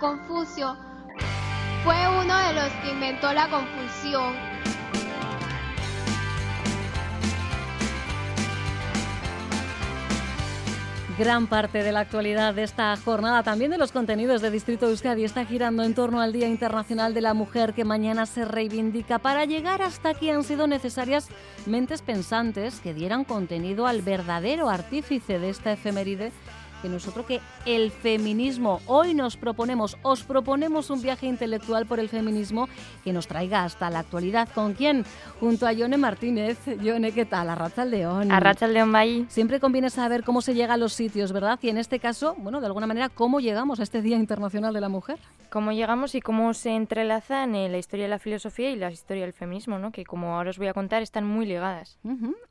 Confucio fue uno de los que inventó la confusión. Gran parte de la actualidad de esta jornada, también de los contenidos de Distrito Euskadi, está girando en torno al Día Internacional de la Mujer que mañana se reivindica. Para llegar hasta aquí han sido necesarias mentes pensantes que dieran contenido al verdadero artífice de esta efeméride que nosotros que el feminismo, hoy nos proponemos, os proponemos un viaje intelectual por el feminismo que nos traiga hasta la actualidad. ¿Con quién? Junto a Yone Martínez. Yone, ¿qué tal? Arracha el León. Arracha el León, ahí. Siempre conviene saber cómo se llega a los sitios, ¿verdad? Y en este caso, bueno, de alguna manera, ¿cómo llegamos a este Día Internacional de la Mujer? Cómo llegamos y cómo se entrelazan en la historia de la filosofía y la historia del feminismo, ¿no? Que como ahora os voy a contar, están muy ligadas.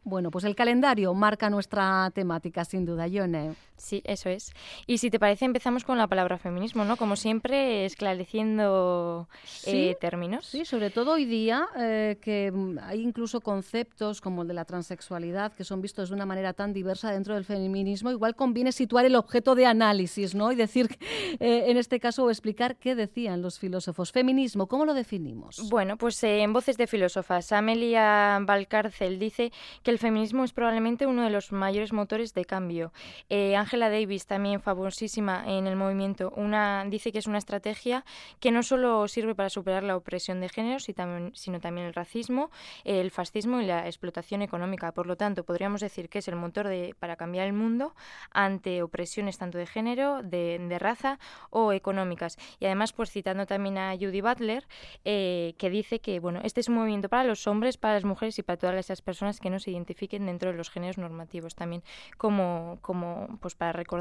Bueno, pues el calendario marca nuestra temática, sin duda, Yone. Sí, eso es. Y si te parece, empezamos con la palabra feminismo, ¿no? Como siempre, esclareciendo eh, términos. Sí, sobre todo hoy día, eh, que hay incluso conceptos como el de la transexualidad que son vistos de una manera tan diversa dentro del feminismo. Igual conviene situar el objeto de análisis, ¿no? Y decir, eh, en este caso, o explicar qué decían los filósofos. Feminismo, ¿cómo lo definimos? Bueno, pues en voces de filósofas, Amelia Valcárcel dice que el feminismo es probablemente uno de los mayores motores de cambio. Angela Davis, también famosísima en el movimiento, una, dice que es una estrategia que no solo sirve para superar la opresión de género, sino también el racismo, el fascismo y la explotación económica. Por lo tanto, podríamos decir que es el motor de, para cambiar el mundo ante opresiones tanto de género, de, raza o económicas. Y además, pues citando también a Judy Butler, eh, que dice que bueno, este es un movimiento para los hombres, para las mujeres y para todas esas personas que no se identifiquen dentro de los géneros normativos también, como, como pues para recordar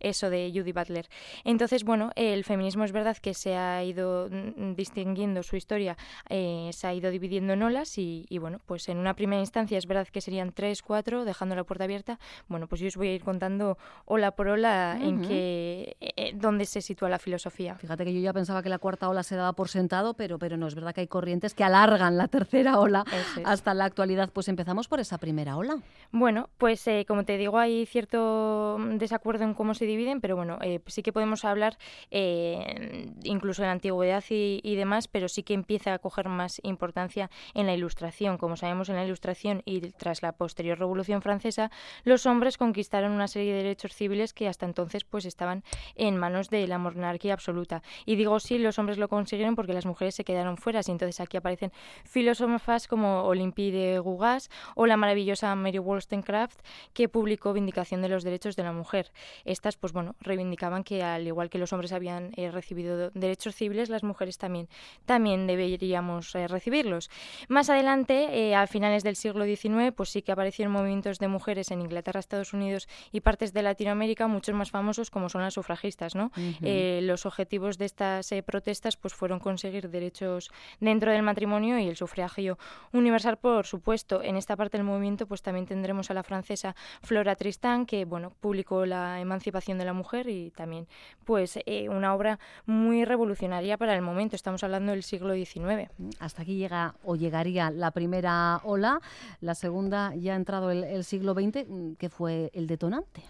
eso de Judy Butler. Entonces, bueno, el feminismo es verdad que se ha ido mm, distinguiendo su historia, eh, se ha ido dividiendo en olas y, bueno, pues en una primera instancia es verdad que serían tres, cuatro, dejando la puerta abierta. Bueno, pues yo os voy a ir contando ola por ola en que eh, dónde se sitúa la filosofía. Fíjate que yo ya pensaba que la cuarta ola se daba por sentado, pero, pero no, es verdad que hay corrientes que alargan la tercera ola hasta la actualidad. Pues empezamos por esa primera ola. Bueno, pues eh, como te digo, hay cierto desacuerdo en cómo se dividen, pero bueno, eh, sí que podemos hablar eh, incluso la antigüedad y, demás, pero sí que empieza a coger más importancia en la ilustración. Como sabemos, en la ilustración y tras la posterior Revolución Francesa, los hombres conquistaron una serie de derechos civiles que hasta entonces pues estaban en manos de la monarquía absoluta. Y digo sí, los hombres lo consiguieron porque las mujeres se quedaron fuera. Y entonces aquí aparecen filósofas como Olympie de Gougas o la maravillosa Mary Wollstonecraft, que publicó Vindicación de los Derechos de la Mujer. Estas, pues bueno, reivindicaban que al igual que los hombres habían eh, recibido derechos civiles, las mujeres también, también deberíamos eh, recibirlos. Más adelante, eh, a finales del siglo XIX, pues sí que aparecieron movimientos de mujeres en Inglaterra, Estados Unidos y partes de Latinoamérica, muchos más famosos como son las sufragistas, ¿no? los objetivos de estas protestas pues fueron conseguir derechos dentro del matrimonio y el sufragio universal, por supuesto. En esta parte del movimiento, pues también tendremos a la francesa Flora Tristán, que bueno, publicó la emancipación de la mujer y también pues eh, una obra muy revolucionaria para el momento. Estamos hablando del siglo XIX. Hasta aquí llega o llegaría la primera ola, la segunda ya ha entrado el, el siglo XX, que fue el detonante.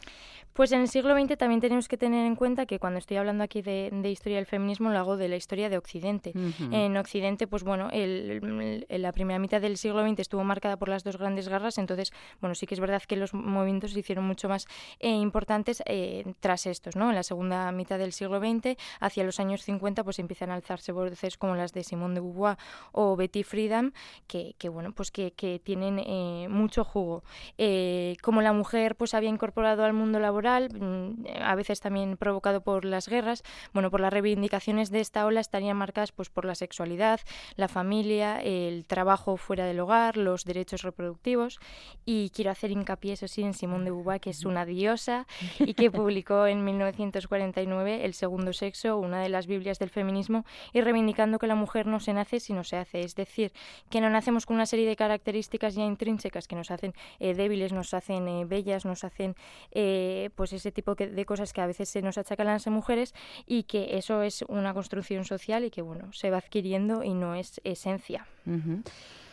Pues en el siglo XX también tenemos que tener en cuenta que cuando estoy hablando aquí de, historia del feminismo lo hago de la historia de Occidente. En Occidente, pues bueno, el, la primera mitad del siglo XX estuvo marcada por las dos grandes guerras, entonces, bueno, sí que es verdad que los movimientos se hicieron mucho más eh, importantes eh, tras estos, ¿no? En la segunda mitad del siglo XX, hacia los años 50, pues empiezan a alzarse voces como las de Simone de Beauvoir o Betty Friedan, que, que bueno, pues que, que tienen eh, mucho jugo. como la mujer, pues había incorporado al mundo laboral Mm, a veces también provocado por las guerras, bueno, por las reivindicaciones de esta ola estarían marcadas pues por la sexualidad, la familia, el trabajo fuera del hogar, los derechos reproductivos. Y quiero hacer hincapié eso sí en Simone de Beauvoir que es una diosa y que publicó en 1949 El segundo sexo, una de las Biblias del feminismo y reivindicando que la mujer no se nace sino se hace, es decir, que no nacemos con una serie de características ya intrínsecas que nos hacen eh, débiles, nos hacen eh, bellas, nos hacen eh, pues ese tipo de cosas que a veces se nos achacan a las mujeres y que eso es una construcción social y que bueno se va adquiriendo y no es esencia.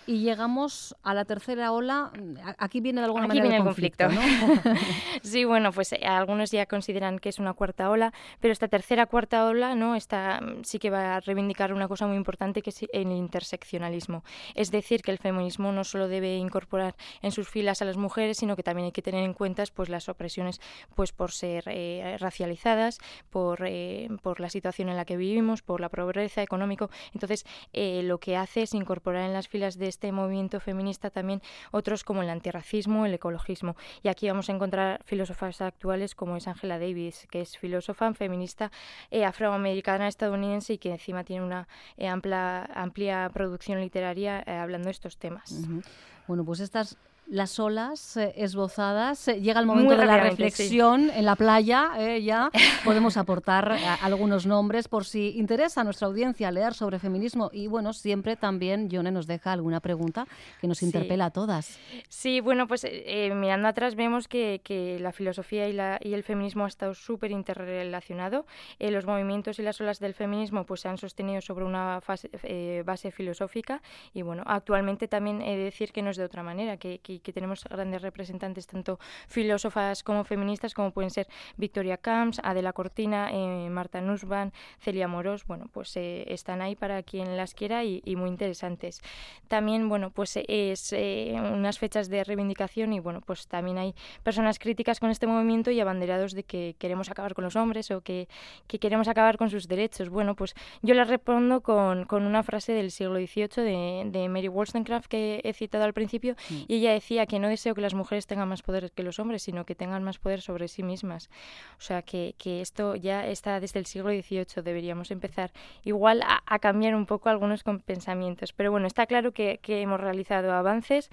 Y llegamos a la tercera ola. Aquí viene de alguna Aquí manera viene el conflicto. conflicto, ¿no? sí, bueno, pues eh, algunos ya consideran que es una cuarta ola, pero esta tercera cuarta ola, ¿no? Esta mm, sí que va a reivindicar una cosa muy importante que es el interseccionalismo. Es decir, que el feminismo no solo debe incorporar en sus filas a las mujeres, sino que también hay que tener en cuenta pues las opresiones pues por ser eh, racializadas, por, eh, por la situación en la que vivimos, por la pobreza económico. Entonces, eh, lo que hace es incorporar en las filas de este movimiento feminista también otros como el antirracismo, el ecologismo. Y aquí vamos a encontrar filósofas actuales como es Angela Davis, que es filósofa feminista eh, afroamericana estadounidense y que encima tiene una eh, amplia, producción literaria eh, hablando de estos temas. Bueno, pues estas las olas eh, esbozadas. eh, llega el momento de la sí. reflexión en la playa. eh, ya podemos aportar algunos nombres por si interesa a nuestra audiencia leer sobre feminismo. Y bueno, siempre también Yone nos deja alguna pregunta que nos Sí. interpela a todas. Sí, bueno, pues mirando atrás vemos que, que la filosofía y, la, y el feminismo ha estado súper interrelacionado. Los movimientos y las olas del feminismo pues se han sostenido sobre una fase- base filosófica y bueno, actualmente también he de decir que no es de otra manera, que, que- que tenemos grandes representantes tanto filósofas como feministas como pueden ser Victoria Camps, Adela Cortina, eh, Marta Nussbaum, Celia Moros, bueno, pues eh, están ahí para quien las quiera y, y muy interesantes. También, bueno, pues es eh, unas fechas de reivindicación y bueno, pues también hay personas críticas con este movimiento y abanderados de que queremos acabar con los hombres o que, que queremos acabar con sus derechos. Bueno, pues yo les respondo con, con una frase del siglo XVIII de, de Mary Wollstonecraft que he citado al principio y ella decía que no deseo que las mujeres tengan más poder que los hombres, sino que tengan más poder sobre sí mismas. O sea, que, que esto ya está desde el siglo XVIII, deberíamos empezar igual a, a cambiar un poco algunos pensamientos. Pero bueno, está claro que, que hemos realizado avances,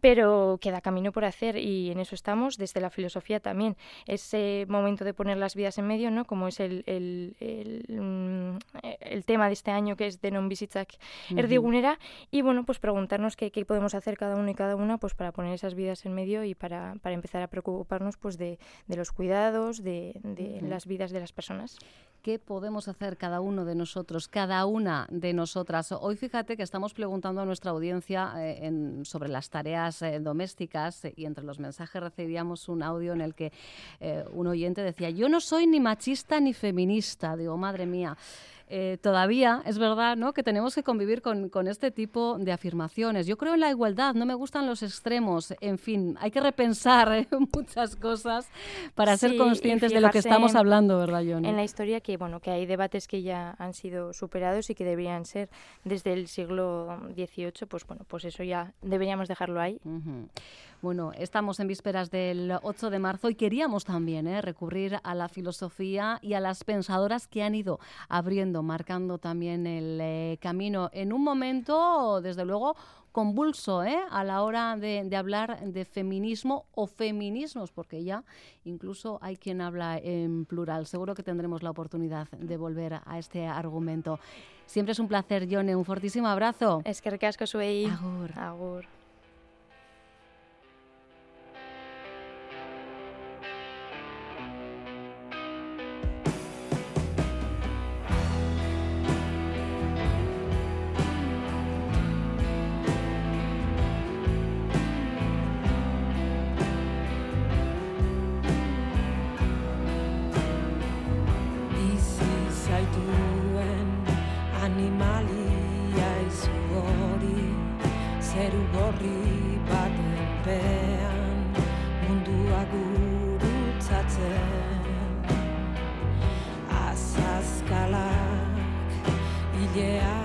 pero queda camino por hacer y en eso estamos desde la filosofía también. Ese momento de poner las vidas en medio, ¿no? Como es el, el, el, mm, el tema de este año que es de non bizitzak erdigunera y bueno, pues preguntarnos qué, qué podemos hacer cada uno y cada una pues para poner esas vidas en medio y para, para empezar a preocuparnos pues de, de los cuidados, de, de las vidas de las personas. ¿Qué podemos hacer cada uno de nosotros, cada una de nosotras? Hoy fíjate que estamos preguntando a nuestra audiencia eh, en- sobre las tareas eh, domésticas eh, y entre los mensajes recibíamos un audio en el que eh, un oyente decía, yo no soy ni machista ni feminista. Digo, madre mía. eh, todavía es verdad ¿no? que tenemos que convivir con, con este tipo de afirmaciones. Yo creo en la igualdad, no me gustan los extremos. En fin, hay que repensar eh, muchas cosas para ser Sí, y conscientes de lo que estamos en- hablando, ¿verdad, Johnny? En la historia que bueno que hay debates que ya han sido superados y que deberían ser desde el siglo XVIII, pues bueno, pues eso ya deberíamos dejarlo ahí. Bueno, estamos en vísperas del 8 de marzo y queríamos también ¿eh? recurrir a la filosofía y a las pensadoras que han ido abriendo, marcando también el eh, camino en un momento, desde luego, convulso ¿eh? a la hora de, de hablar de feminismo o feminismos, porque ya incluso hay quien habla en plural. Seguro que tendremos la oportunidad de volver a este argumento. Siempre es un placer, Yone. Un fortísimo abrazo. Es que recasco zuei. Agur. Agur. Gorri baten pean mundua gurutzatzen. Azazkalak hilea